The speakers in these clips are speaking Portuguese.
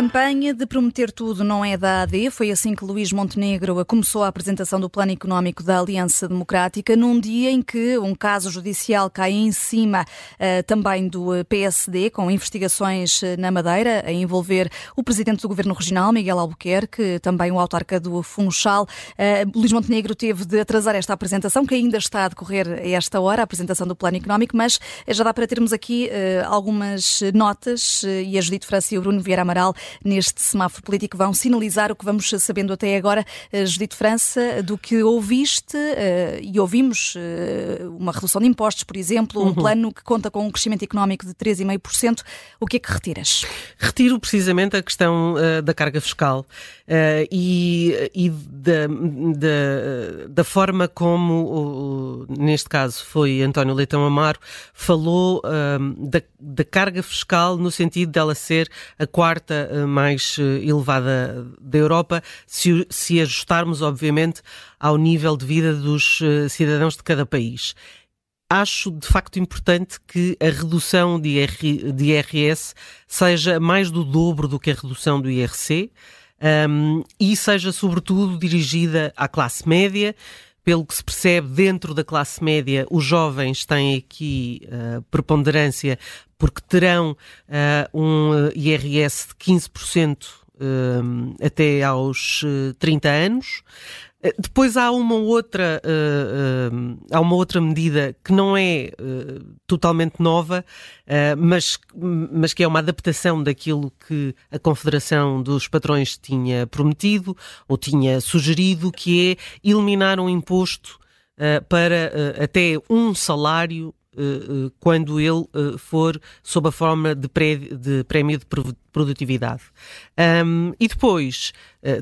campanha de prometer tudo não é da AD. Foi assim que Luís Montenegro começou a apresentação do Plano Económico da Aliança Democrática, num dia em que um caso judicial cai em cima uh, também do eh, PSD, com investigações eh, na Madeira, a envolver o presidente do Governo Regional, Miguel Albuquerque, também o autarca do Funchal. Uh, Luís Montenegro teve de atrasar esta apresentação, que ainda está a decorrer a esta hora, a apresentação do Plano Económico, mas já dá para termos aqui uh, algumas notas e a Judite França e o Bruno Vieira Amaral neste semáforo político vão sinalizar o que vamos sabendo até agora. Eh, Judito França, do que ouviste eh, e ouvimos eh, uma redução de impostos, por exemplo, um uhum. plano que conta com um crescimento económico de 3,5%. O que é que retiras? Retiro precisamente a questão da carga fiscal e, e da, da, da, forma como, neste caso, foi António Leitão Amaro, falou da, da carga fiscal no sentido dela ser a quarta eh, mais eh, elevada da Europa, se, se ajustarmos, obviamente, ao nível de vida dos eh, cidadãos de cada país acho de facto importante que a redução de, IR, de IRS seja mais do dobro do que a redução do IRC um, e seja, sobretudo, dirigida à classe média. Pelo que se percebe, dentro da classe média, os jovens têm aqui uh, preponderância porque terão uh, um IRS de 15% uh, até aos 30 anos. Depois há uma outra uh, uh, há uma outra medida que não é uh, totalmente nova, mas, mas que é uma adaptação daquilo que a Confederação dos Patrões tinha prometido ou tinha sugerido, que é eliminar um imposto para até um salário eh, eh, quando ele eh, for sob a forma de prémio de produtividade. Um, e depois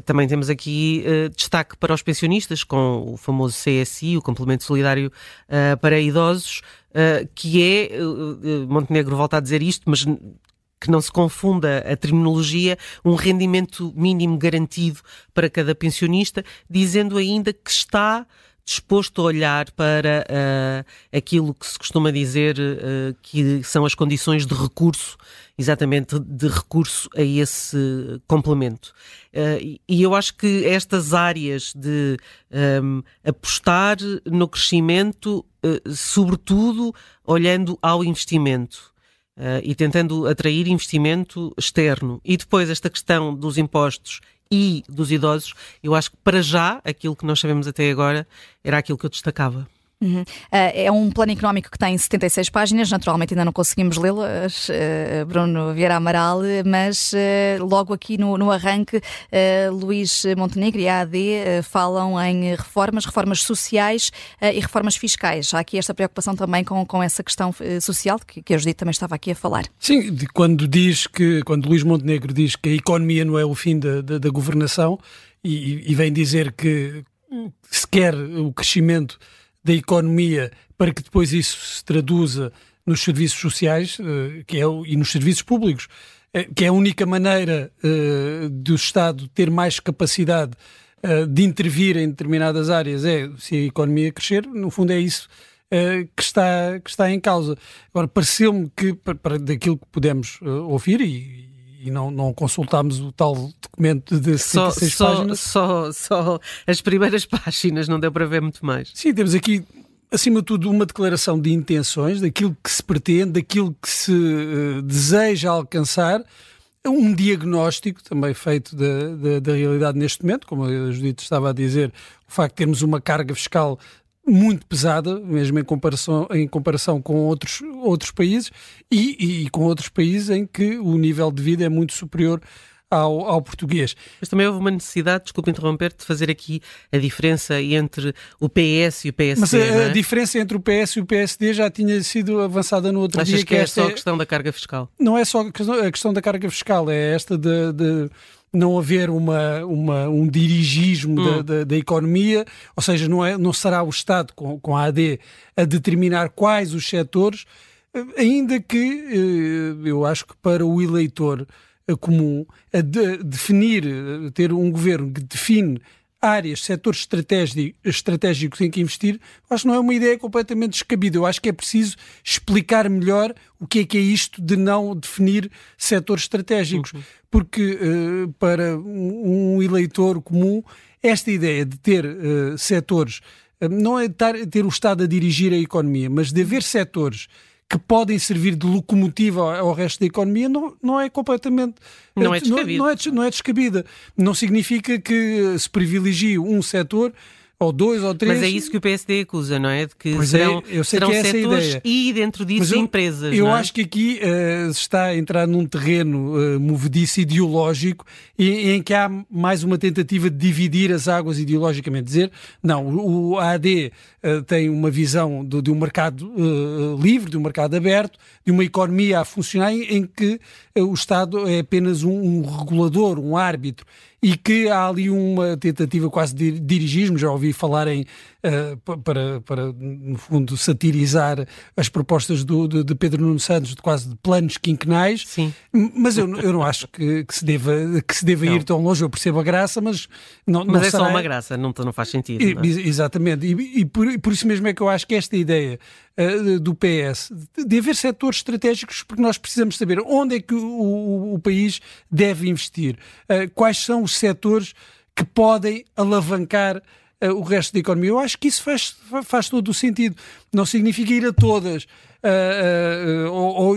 também temos aqui destaque para os pensionistas com o famoso CSI, o Complemento Solidário para Idosos, que é, Montenegro volta a dizer isto, mas que não se confunda a terminologia, um rendimento mínimo garantido para cada pensionista, dizendo ainda que está disposto a olhar para uh, aquilo que se costuma dizer uh, que são as condições de recurso, exatamente de recurso a esse complemento. Uh, e eu acho que estas áreas de um, apostar no crescimento, sobretudo olhando ao investimento. E tentando atrair investimento externo. E depois esta questão dos impostos e dos idosos, eu acho que para já aquilo que nós sabemos até agora era aquilo que eu destacava. Uhum. Uh, é um plano económico que tem 76 páginas, naturalmente ainda não conseguimos lê-las, uh, Bruno Vieira Amaral, mas uh, logo aqui no, no arranque, Luís Montenegro e a AD falam em reformas, reformas sociais e reformas fiscais. Há aqui esta preocupação também com, com essa questão social que, que a Judite também estava aqui a falar. Sim, quando diz que, quando Luís Montenegro diz que a economia não é o fim da, da, da governação e, e vem dizer que se quer o crescimento da economia para que depois isso se traduza nos serviços sociais eh, que é, e nos serviços públicos, eh, que é a única maneira uh, do Estado ter mais capacidade de intervir em determinadas áreas é se a economia crescer, no fundo é isso que, está, que está em causa. Agora, pareceu-me que, para, daquilo que pudemos ouvir, e, e não, não consultámos o tal documento de 66 só, páginas. Só, só as primeiras páginas, não deu para ver muito mais. Sim, temos aqui, acima de tudo, uma declaração de intenções, daquilo que se pretende, daquilo que se uh, deseja alcançar, um diagnóstico também feito da, da, da, realidade neste momento, como a Judite estava a dizer, o facto de termos uma carga fiscal muito pesada, mesmo em comparação, em comparação com outros, outros países e, e com outros países em que o nível de vida é muito superior ao, ao, português. Mas também houve uma necessidade, desculpe interromper, de fazer aqui a diferença entre o PS e o PSD. Mas a, é? a diferença entre o PS e o PSD já tinha sido avançada no outro Achas dia. que, que é só a questão da carga fiscal? Não é só a questão da carga fiscal, é esta de, de não haver uma, uma, um dirigismo hum. da, da, da, economia, ou seja, não, é, não será o Estado com, com a AD a determinar quais os setores, ainda que eh, eu acho que para o eleitor eh, comum, a de, definir, ter um governo que define áreas, setores estratégicos em que investir, acho que não é uma ideia completamente descabida. Eu acho que é preciso explicar melhor o que é que é isto de não definir setores estratégicos. Uhum. Porque uh, para um eleitor comum, esta ideia de ter uh, setores, uh, não é ter o Estado a dirigir a economia, mas de haver setores que podem servir de locomotiva ao, resto da economia não, não é completamente. Não é descabida. Não, não, é, não é descabida. Não significa que se privilegie um setor ou dois ou três. Mas é isso que o PSD acusa, não é? De que pois é, serão, é, eu sei serão que é essa setores ideia. e dentro disso eu, empresas. Eu é? acho que aqui uh, está a entrar num terreno uh, movediço ideológico em, em, que há mais uma tentativa de dividir as águas ideologicamente. Dizer, não, o, o AD uh, tem uma visão de, de um mercado livre, de um mercado aberto, de uma economia a funcionar em, em que o Estado é apenas um, um regulador, um árbitro e que há ali uma tentativa quase de dirigismo, já ouvi falar em uh, para, para, no fundo, satirizar as propostas do, de, de, Pedro Nuno Santos de quase de planos quinquenais, Sim. mas eu, eu não acho que, que se deva, que se deva ir tão longe, eu percebo a graça, mas não, mas não é será... só uma graça, não, não faz sentido. E, não é? Exatamente, e, e por, por, isso mesmo é que eu acho que esta ideia uh, do PS de haver setores estratégicos, porque nós precisamos saber onde é que o, o, o país deve investir, uh, quais são os setores que podem alavancar uh, o resto da economia. Eu acho que isso faz, faz todo o sentido. Não significa ir a todas. Uh, uh, ou, ou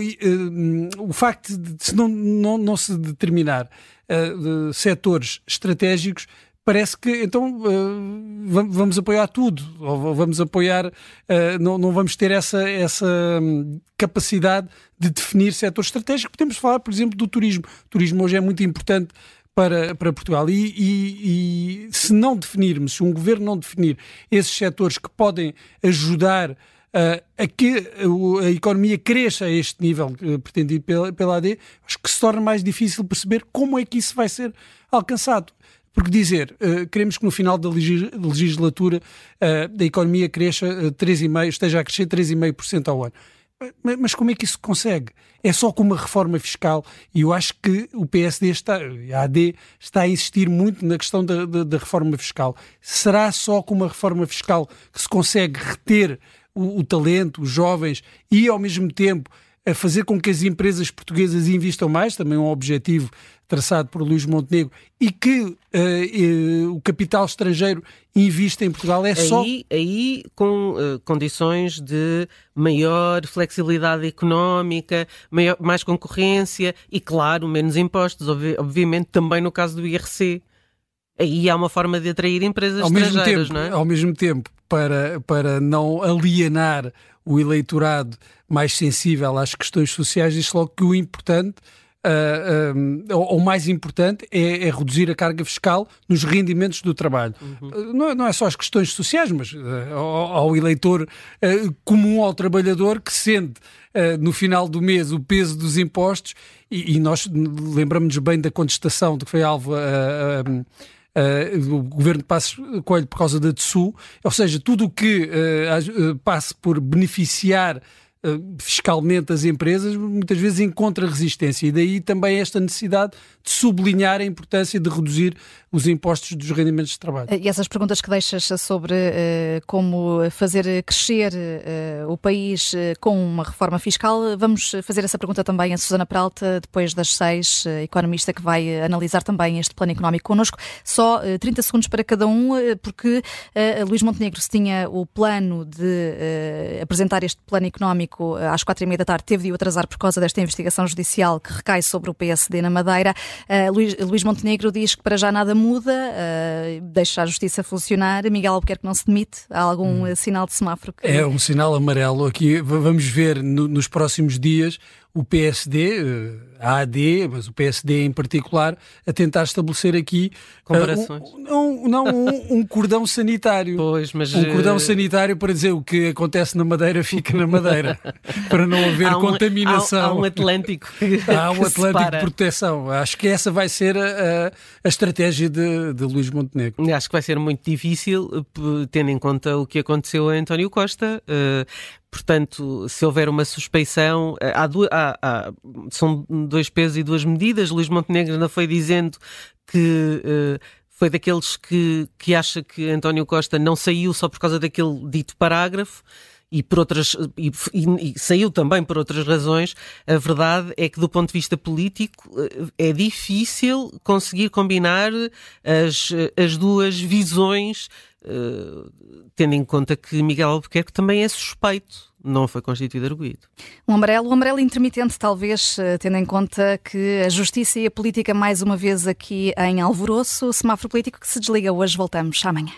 o facto de se não, não, não se determinar de setores estratégicos parece que então uh, vamos apoiar tudo, ou vamos apoiar, uh, não, não vamos ter essa, essa hum, capacidade de definir setores estratégicos. Podemos falar, por exemplo, do turismo. O turismo hoje é muito importante para, para Portugal. E, e, e se não definirmos, se um governo não definir esses setores que podem ajudar Uh, a que a, economia cresça a este nível uh, pretendido pela, pela AD, acho que se torna mais difícil perceber como é que isso vai ser alcançado. Porque dizer, uh, queremos que no final da legislatura uh, a economia cresça uh, 3,5%, esteja a crescer 3,5% ao ano. Mas como é que isso se consegue? É só com uma reforma fiscal e eu acho que o PSD está, a AD está a insistir muito na questão da, da, da reforma fiscal. Será só com uma reforma fiscal que se consegue reter o, o talento, os jovens e ao mesmo tempo a fazer com que as empresas portuguesas investam mais, também um objetivo traçado por Luís Montenegro, e que uh, uh, o capital estrangeiro invista em Portugal é aí, só. Aí com uh, condições de maior flexibilidade económica, maior, mais concorrência e, claro, menos impostos, obvi obviamente também no caso do IRC. Aí há uma forma de atrair empresas ao estrangeiras, tempo, não é? Ao mesmo tempo, para, para não alienar o eleitorado mais sensível às questões sociais, diz logo que o importante Uh, uh, ou, mais importante é, é, reduzir a carga fiscal nos rendimentos do trabalho. Uhum. Uh, não, é, não, é só as questões sociais, mas ao, ao, eleitor comum, ao trabalhador que sente no final do mês o peso dos impostos e, e nós lembramos-nos bem da contestação de que foi alvo a, o governo de Passos Coelho por causa da TSU, ou seja, tudo o que passe por beneficiar fiscalmente as empresas, muitas vezes encontra resistência. E daí também esta necessidade de sublinhar a importância de reduzir os impostos dos rendimentos de trabalho. E essas perguntas que deixas sobre uh, como fazer crescer uh, o país uh, com uma reforma fiscal, vamos fazer essa pergunta também a Susana Peralta, depois das seis, economista que vai analisar também este plano económico connosco. Só 30 segundos para cada um, porque Luís Montenegro se tinha o plano de apresentar este plano económico às quatro e meia da tarde, teve de o atrasar por causa desta investigação judicial que recai sobre o PSD na Madeira. Luís, Luís Montenegro diz que para já nada muda, uh, deixa a justiça funcionar. Miguel Albuquerque não se demite. Há algum hum. sinal de semáforo? Que... É um sinal amarelo. Aqui vamos ver no, nos próximos dias o PSD, a AD, mas o PSD em particular, a tentar estabelecer aqui comparações. Uh, um, não, um, um, cordão sanitário. Pois, mas um cordão sanitário para dizer o que acontece na Madeira fica na Madeira, para não haver há contaminação. Há, há, um Atlântico que, há um Atlântico de proteção. Acho que essa vai ser a, a estratégia de, de Luís Montenegro. Acho que vai ser muito difícil, tendo em conta o que aconteceu a António Costa. Uh, Portanto, se houver uma suspeição, eh, há, há, há, são dois pesos e duas medidas. Luís Montenegro ainda foi dizendo que uh, foi daqueles que, que acha que António Costa não saiu só por causa daquele dito parágrafo e por outras e, e, e, saiu também por outras razões. A verdade é que do ponto de vista político eh, é difícil conseguir combinar as, as duas visões, uh, tendo em conta que Miguel Albuquerque também é suspeito não foi constituído arguído. Um amarelo, um amarelo intermitente, talvez, eh, tendo em conta que a justiça e a política, mais uma vez aqui em Alvoroço, o semáforo político que se desliga hoje. Voltamos amanhã.